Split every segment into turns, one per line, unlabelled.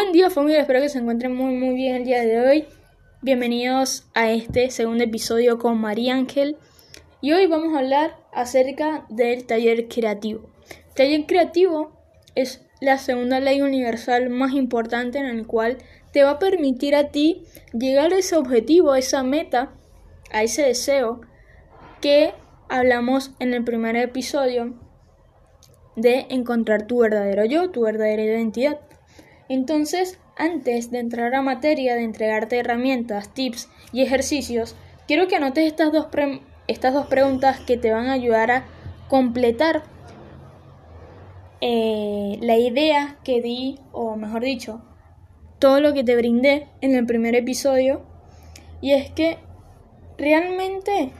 Buen día familia, espero que se encuentren muy muy bien el día de hoy. Bienvenidos a este segundo episodio con María Ángel. Y hoy vamos a hablar acerca del taller creativo. Taller creativo es la segunda ley universal más importante en el cual te va a permitir a ti llegar a ese objetivo, a esa meta, a ese deseo que hablamos en el primer episodio de encontrar tu verdadero yo, tu verdadera identidad. Entonces, antes de entrar a materia, de entregarte herramientas, tips y ejercicios, quiero que anotes estas dos, estas dos preguntas que te van a ayudar a completar eh, la idea que di, o mejor dicho, todo lo que te brindé en el primer episodio. Y es que realmente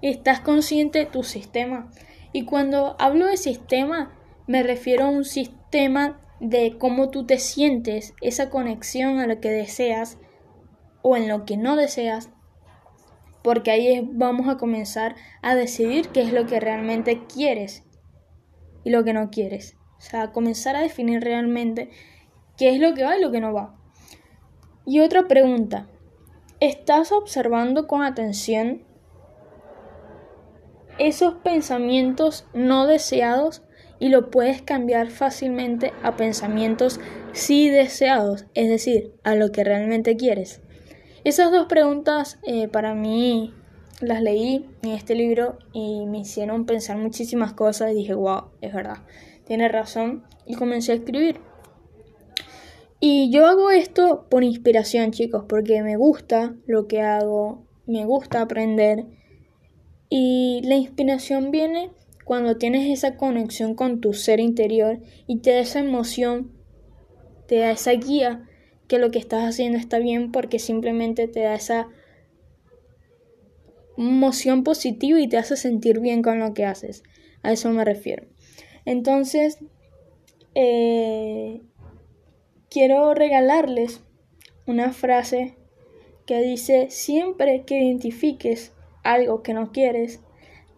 estás consciente de tu sistema. Y cuando hablo de sistema, me refiero a un sistema de cómo tú te sientes, esa conexión a lo que deseas o en lo que no deseas, porque ahí vamos a comenzar a decidir qué es lo que realmente quieres y lo que no quieres. O sea, comenzar a definir realmente qué es lo que va y lo que no va. Y otra pregunta, ¿estás observando con atención esos pensamientos no deseados y lo puedes cambiar fácilmente a pensamientos sí deseados, es decir, a lo que realmente quieres. Esas dos preguntas eh, para mí las leí en este libro y me hicieron pensar muchísimas cosas y dije, wow, es verdad, tiene razón y comencé a escribir. Y yo hago esto por inspiración, chicos, porque me gusta lo que hago, me gusta aprender y la inspiración viene cuando tienes esa conexión con tu ser interior y te da esa emoción, te da esa guía que lo que estás haciendo está bien porque simplemente te da esa emoción positiva y te hace sentir bien con lo que haces. A eso me refiero. Entonces, eh, quiero regalarles una frase que dice, siempre que identifiques algo que no quieres,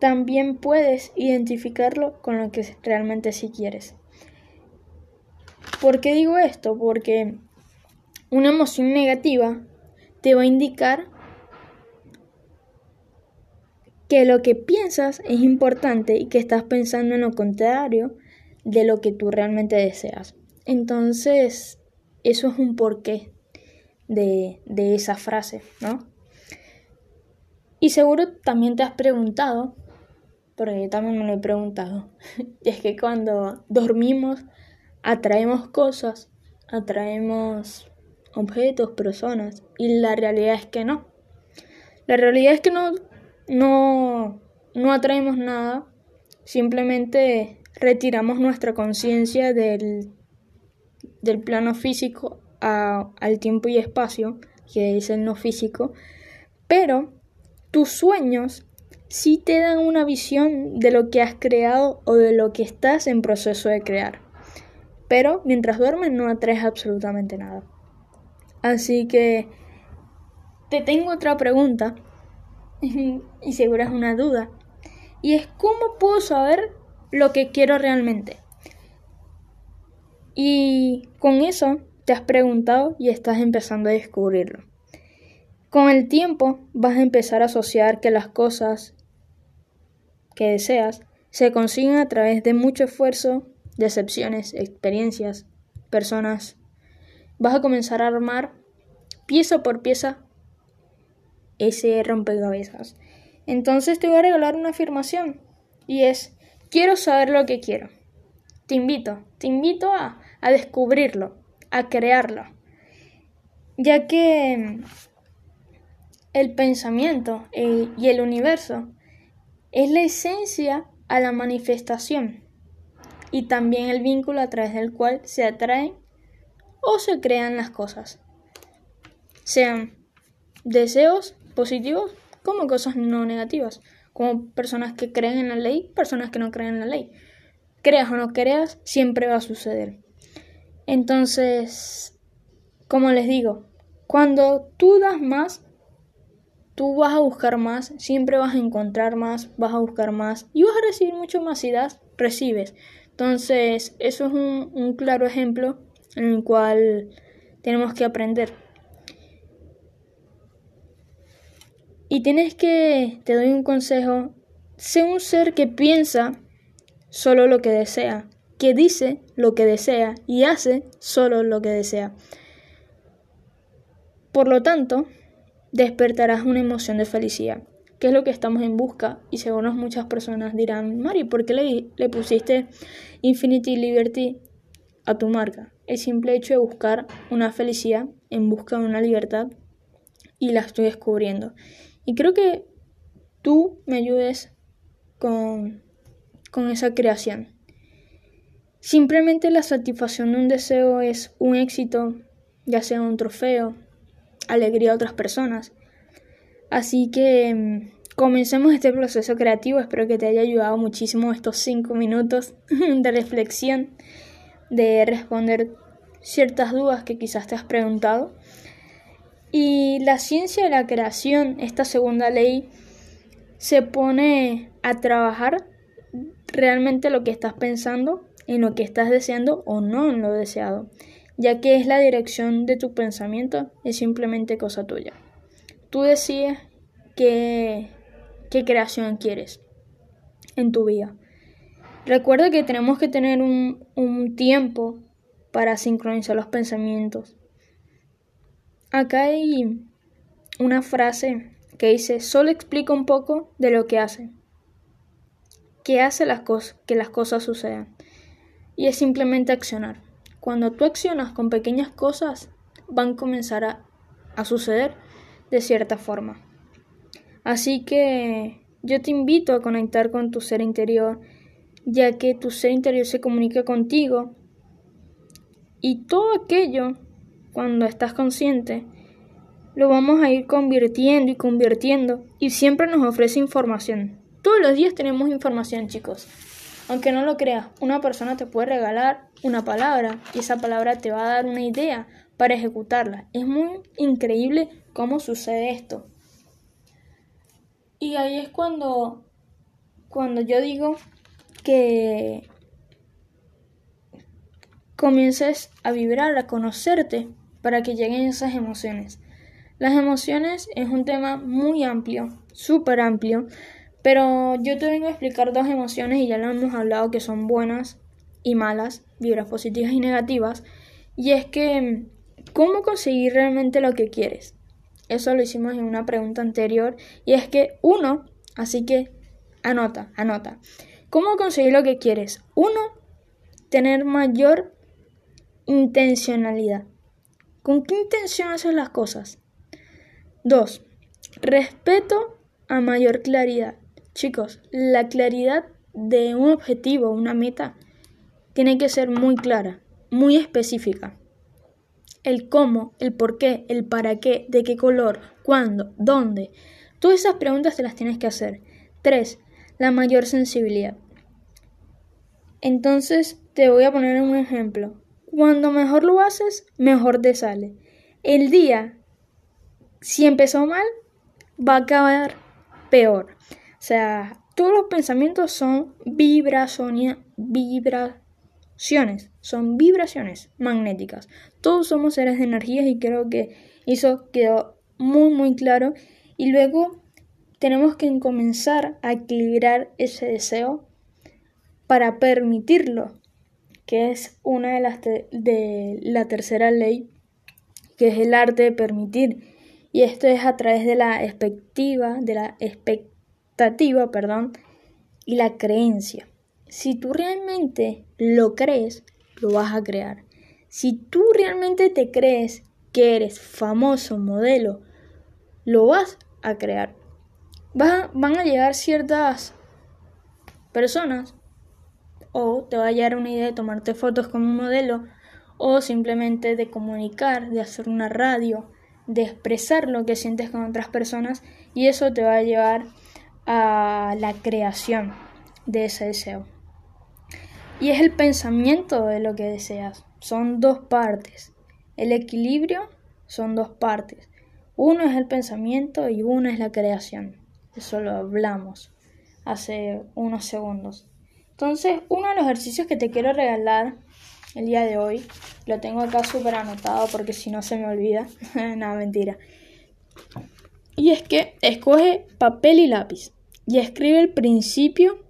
también puedes identificarlo con lo que realmente sí quieres. ¿Por qué digo esto? Porque una emoción negativa te va a indicar que lo que piensas es importante y que estás pensando en lo contrario de lo que tú realmente deseas. Entonces, eso es un porqué de, de esa frase, ¿no? Y seguro también te has preguntado porque yo también me lo he preguntado. y es que cuando dormimos atraemos cosas, atraemos objetos, personas, y la realidad es que no. La realidad es que no, no, no atraemos nada, simplemente retiramos nuestra conciencia del, del plano físico al tiempo y espacio, que es el no físico, pero tus sueños sí te dan una visión de lo que has creado o de lo que estás en proceso de crear. Pero mientras duermes no atraes absolutamente nada. Así que te tengo otra pregunta y seguro es una duda. Y es cómo puedo saber lo que quiero realmente. Y con eso te has preguntado y estás empezando a descubrirlo. Con el tiempo vas a empezar a asociar que las cosas que deseas se consiguen a través de mucho esfuerzo, decepciones, experiencias, personas. Vas a comenzar a armar pieza por pieza ese rompecabezas. Entonces te voy a regalar una afirmación y es quiero saber lo que quiero. Te invito, te invito a, a descubrirlo, a crearlo, ya que el pensamiento eh, y el universo es la esencia a la manifestación y también el vínculo a través del cual se atraen o se crean las cosas, sean deseos positivos como cosas no negativas, como personas que creen en la ley, personas que no creen en la ley. Creas o no creas, siempre va a suceder. Entonces, como les digo, cuando tú das más, tú vas a buscar más, siempre vas a encontrar más, vas a buscar más y vas a recibir mucho más si das, recibes. Entonces, eso es un, claro ejemplo en el cual tenemos que aprender. Y tienes que, te doy un consejo, sé un ser que piensa solo lo que desea, que dice lo que desea y hace solo lo que desea. Por lo tanto, despertarás una emoción de felicidad, que es lo que estamos en busca y seguro muchas personas dirán, Mari, ¿por qué le, pusiste Infinity Liberty a tu marca? El simple hecho de buscar una felicidad en busca de una libertad y la estoy descubriendo. Y creo que tú me ayudes con, con esa creación. Simplemente la satisfacción de un deseo es un éxito, ya sea un trofeo, alegría a otras personas. Así que mm, comencemos este proceso creativo. Espero que te haya ayudado muchísimo estos cinco minutos de reflexión, de responder ciertas dudas que quizás te has preguntado. Y la ciencia de la creación, esta segunda ley, se pone a trabajar realmente lo que estás pensando, en lo que estás deseando o no en lo deseado, ya que es la dirección de tu pensamiento, es simplemente cosa tuya. Tú decides qué, qué creación quieres en tu vida. Recuerda que tenemos que tener un, un tiempo para sincronizar los pensamientos. Acá hay una frase que dice, solo explica un poco de lo que hace. Que hace las cosas, que las cosas sucedan. Y es simplemente accionar. Cuando tú accionas con pequeñas cosas, van a comenzar a, a suceder de cierta forma. Así que yo te invito a conectar con tu ser interior, ya que tu ser interior se comunica contigo y todo aquello, cuando estás consciente, lo vamos a ir convirtiendo y convirtiendo y siempre nos ofrece información. Todos los días tenemos información, chicos. Aunque no lo creas, una persona te puede regalar una palabra y esa palabra te va a dar una idea para ejecutarla. Es muy increíble cómo sucede esto. Y ahí es cuando cuando yo digo que comiences a vibrar, a conocerte para que lleguen esas emociones. Las emociones es un tema muy amplio, súper amplio, pero yo te vengo a explicar dos emociones y ya lo hemos hablado que son buenas y malas, vibras positivas y negativas, y es que ¿cómo conseguir realmente lo que quieres? Eso lo hicimos en una pregunta anterior y es que uno, así que anota, anota. ¿Cómo conseguir lo que quieres? Uno, tener mayor intencionalidad. ¿Con qué intención haces las cosas? 2. Respeto a mayor claridad. Chicos, la claridad de un objetivo, una meta, tiene que ser muy clara, muy específica. El cómo, el por qué, el para qué, de qué color, cuándo, dónde. Todas esas preguntas te las tienes que hacer. 3. La mayor sensibilidad. Entonces, te voy a poner un ejemplo. Cuando mejor lo haces, mejor te sale. El día, si empezó mal, va a acabar peor. Sea, todos los pensamientos son vibraciones, vibraciones, son vibraciones magnéticas. Todos somos seres de energías y creo que eso quedó muy muy claro. Y luego tenemos que comenzar a equilibrar ese deseo para permitirlo que es una de las de la tercera ley, que es el arte de permitir. Y esto es a través de la expectativa, de la expectativa, perdón, y la creencia. Si tú realmente lo crees, lo vas a crear. Si tú realmente te crees que eres famoso modelo, lo vas a crear. van a llegar ciertas personas o te va a llegar una idea de tomarte fotos como un modelo o simplemente de comunicar, de hacer una radio, de expresar lo que sientes con otras personas y eso te va a llevar a la creación de ese deseo. Y es el pensamiento de lo que deseas. Son dos partes. El equilibrio son dos partes. Uno es el pensamiento y uno es la creación. Eso lo hablamos hace unos segundos. Entonces, uno de los ejercicios que te quiero regalar el día de hoy. Lo tengo acá súper anotado porque si no se me olvida. Nada, mentira. Y es que escoge papel y lápiz y escribe el principio.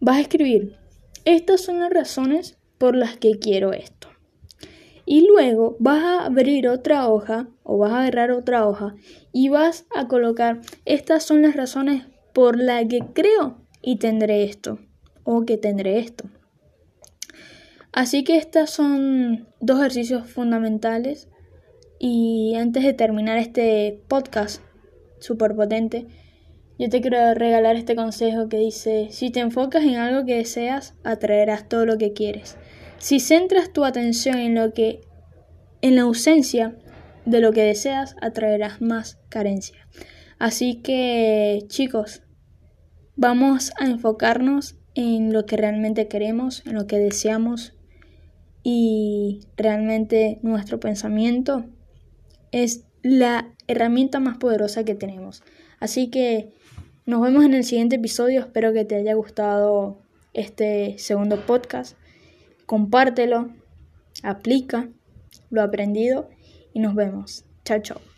Vas a escribir, estas son las razones por las que quiero esto. Y luego vas a abrir otra hoja o vas a agarrar otra hoja y vas a colocar, estas son las razones por las que creo y tendré esto o que tendré esto. Así que estos son dos ejercicios fundamentales y antes de terminar este podcast súper potente, yo te quiero regalar este consejo que dice, si te enfocas en algo que deseas, atraerás todo lo que quieres. Si centras tu atención en lo que en la ausencia de lo que deseas, atraerás más carencia. Así que, chicos, vamos a enfocarnos en lo que realmente queremos, en lo que deseamos y realmente nuestro pensamiento es la herramienta más poderosa que tenemos. Así que nos vemos en el siguiente episodio. Espero que te haya gustado este segundo podcast. Compártelo, aplica lo aprendido y nos vemos. Chao, chao.